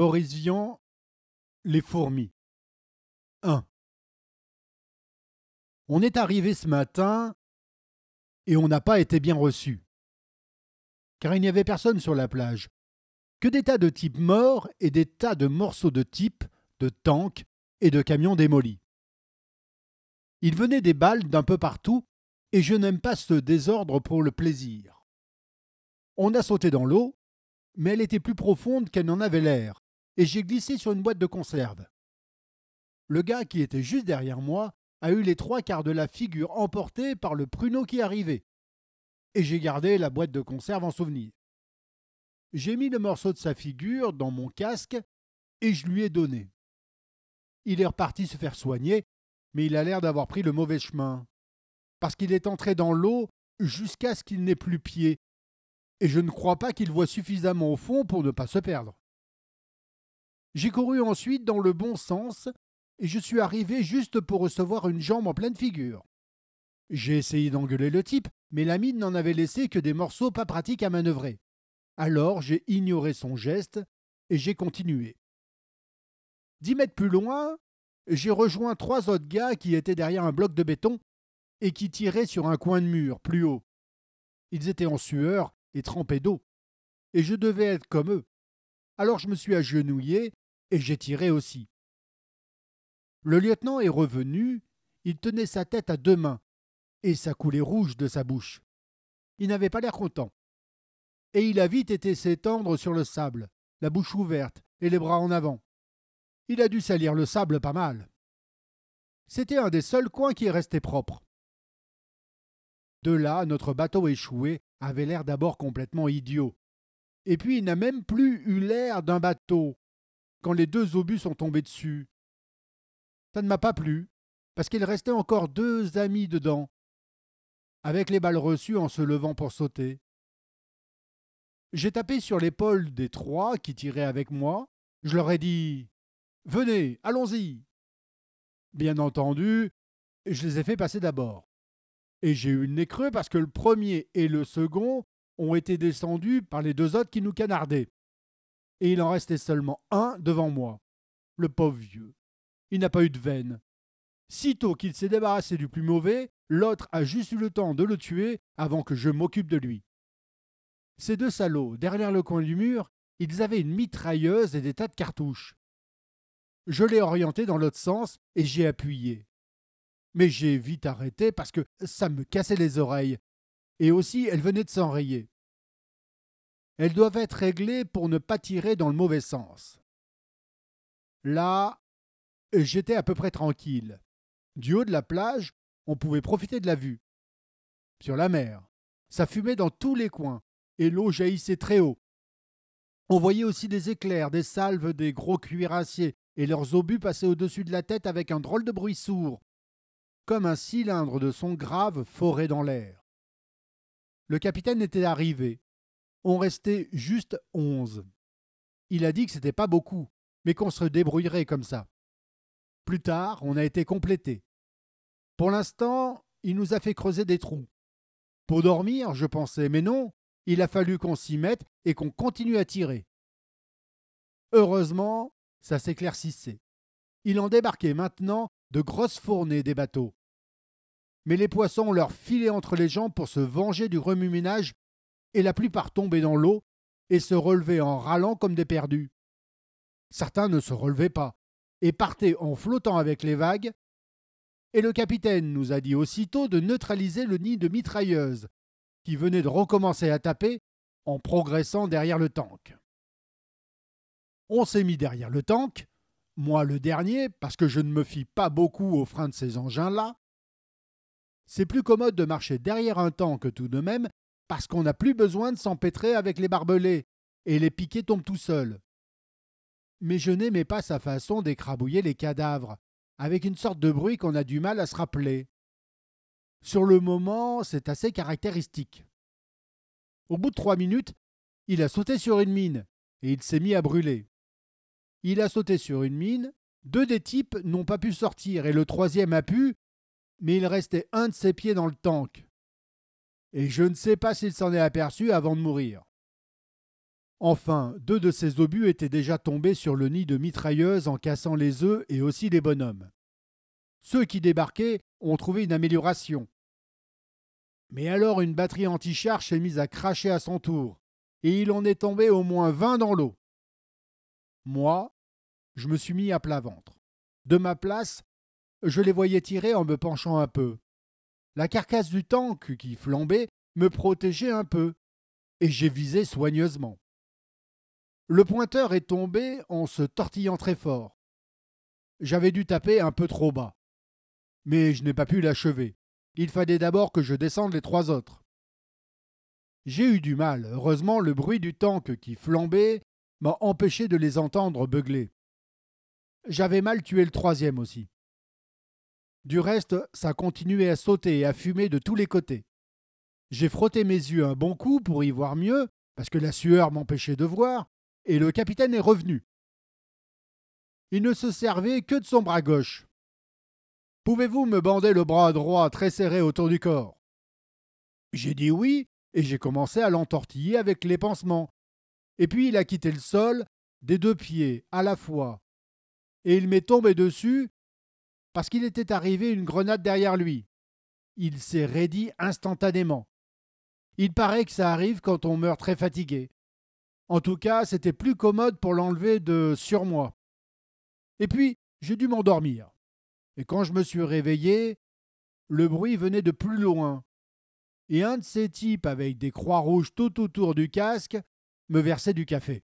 Vian, Les fourmis. 1. On est arrivé ce matin et on n'a pas été bien reçu. Car il n'y avait personne sur la plage. Que des tas de types morts et des tas de morceaux de types, de tanks et de camions démolis. Il venait des balles d'un peu partout et je n'aime pas ce désordre pour le plaisir. On a sauté dans l'eau, mais elle était plus profonde qu'elle n'en avait l'air, et j'ai glissé sur une boîte de conserve. Le gars qui était juste derrière moi a eu les trois quarts de la figure emportée par le pruneau qui arrivait. Et j'ai gardé la boîte de conserve en souvenir. J'ai mis le morceau de sa figure dans mon casque et je lui ai donné. Il est reparti se faire soigner, mais il a l'air d'avoir pris le mauvais chemin. Parce qu'il est entré dans l'eau jusqu'à ce qu'il n'ait plus pied. Et je ne crois pas qu'il voit suffisamment au fond pour ne pas se perdre. J'ai couru ensuite dans le bon sens et je suis arrivé juste pour recevoir une jambe en pleine figure. J'ai essayé d'engueuler le type, mais la mine n'en avait laissé que des morceaux pas pratiques à manœuvrer. Alors j'ai ignoré son geste et j'ai continué. Dix mètres plus loin, j'ai rejoint trois autres gars qui étaient derrière un bloc de béton et qui tiraient sur un coin de mur plus haut. Ils étaient en sueur et trempés d'eau, et je devais être comme eux. Alors je me suis agenouillé et j'ai tiré aussi. Le lieutenant est revenu, il tenait sa tête à deux mains, et ça coulait rouge de sa bouche. Il n'avait pas l'air content. Et il a vite été s'étendre sur le sable, la bouche ouverte et les bras en avant. Il a dû salir le sable pas mal. C'était un des seuls coins qui est resté propre. De là, notre bateau échoué avait l'air d'abord complètement idiot. Et puis il n'a même plus eu l'air d'un bateau quand les deux obus sont tombés dessus. Ça ne m'a pas plu, parce qu'il restait encore deux amis dedans, avec les balles reçues en se levant pour sauter. J'ai tapé sur l'épaule des trois qui tiraient avec moi. Je leur ai dit Venez, allons-y. Bien entendu, je les ai fait passer d'abord. Et j'ai eu le nez creux parce que le premier et le second ont été descendus par les deux autres qui nous canardaient. Et il en restait seulement un devant moi. Le pauvre vieux. Il n'a pas eu de veine. Sitôt qu'il s'est débarrassé du plus mauvais, l'autre a juste eu le temps de le tuer avant que je m'occupe de lui. Ces deux salauds, derrière le coin du mur, ils avaient une mitrailleuse et des tas de cartouches. Je l'ai orienté dans l'autre sens et j'ai appuyé. Mais j'ai vite arrêté parce que ça me cassait les oreilles. Et aussi, elles venaient de s'enrayer. Elles doivent être réglées pour ne pas tirer dans le mauvais sens. Là, j'étais à peu près tranquille. Du haut de la plage, on pouvait profiter de la vue. Sur la mer, ça fumait dans tous les coins, et l'eau jaillissait très haut. On voyait aussi des éclairs, des salves, des gros cuirassiers, et leurs obus passaient au-dessus de la tête avec un drôle de bruit sourd, comme un cylindre de son grave foré dans l'air. Le capitaine était arrivé. On restait juste onze. Il a dit que c'était pas beaucoup, mais qu'on se débrouillerait comme ça. Plus tard, on a été complété. Pour l'instant, il nous a fait creuser des trous. Pour dormir, je pensais, mais non, il a fallu qu'on s'y mette et qu'on continue à tirer. Heureusement, ça s'éclaircissait. Il en débarquait maintenant de grosses fournées des bateaux. Mais les poissons leur filaient entre les jambes pour se venger du remue-ménage et la plupart tombaient dans l'eau et se relevaient en râlant comme des perdus. Certains ne se relevaient pas et partaient en flottant avec les vagues. Et le capitaine nous a dit aussitôt de neutraliser le nid de mitrailleuse, qui venait de recommencer à taper en progressant derrière le tank. On s'est mis derrière le tank, moi le dernier, parce que je ne me fie pas beaucoup aux freins de ces engins-là. C'est plus commode de marcher derrière un tank tout de même, parce qu'on n'a plus besoin de s'empêtrer avec les barbelés, et les piquets tombent tout seuls mais je n'aimais pas sa façon d'écrabouiller les cadavres, avec une sorte de bruit qu'on a du mal à se rappeler. Sur le moment, c'est assez caractéristique. Au bout de trois minutes, il a sauté sur une mine, et il s'est mis à brûler. Il a sauté sur une mine, deux des types n'ont pas pu sortir, et le troisième a pu, mais il restait un de ses pieds dans le tank. Et je ne sais pas s'il s'en est aperçu avant de mourir. Enfin, deux de ces obus étaient déjà tombés sur le nid de mitrailleuses en cassant les œufs et aussi les bonhommes. Ceux qui débarquaient ont trouvé une amélioration. Mais alors une batterie anti-char s'est mise à cracher à son tour, et il en est tombé au moins vingt dans l'eau. Moi, je me suis mis à plat ventre. De ma place, je les voyais tirer en me penchant un peu. La carcasse du tank qui flambait me protégeait un peu, et j'ai visé soigneusement. Le pointeur est tombé en se tortillant très fort. J'avais dû taper un peu trop bas. Mais je n'ai pas pu l'achever. Il fallait d'abord que je descende les trois autres. J'ai eu du mal. Heureusement, le bruit du tank qui flambait m'a empêché de les entendre beugler. J'avais mal tué le troisième aussi. Du reste, ça continuait à sauter et à fumer de tous les côtés. J'ai frotté mes yeux un bon coup pour y voir mieux, parce que la sueur m'empêchait de voir, et le capitaine est revenu. Il ne se servait que de son bras gauche. Pouvez-vous me bander le bras droit très serré autour du corps? J'ai dit oui, et j'ai commencé à l'entortiller avec les pansements. Et puis il a quitté le sol des deux pieds à la fois. Et il m'est tombé dessus parce qu'il était arrivé une grenade derrière lui. Il s'est raidi instantanément. Il paraît que ça arrive quand on meurt très fatigué. En tout cas, c'était plus commode pour l'enlever de sur moi. Et puis, j'ai dû m'endormir. Et quand je me suis réveillé, le bruit venait de plus loin. Et un de ces types avec des croix rouges tout autour du casque me versait du café.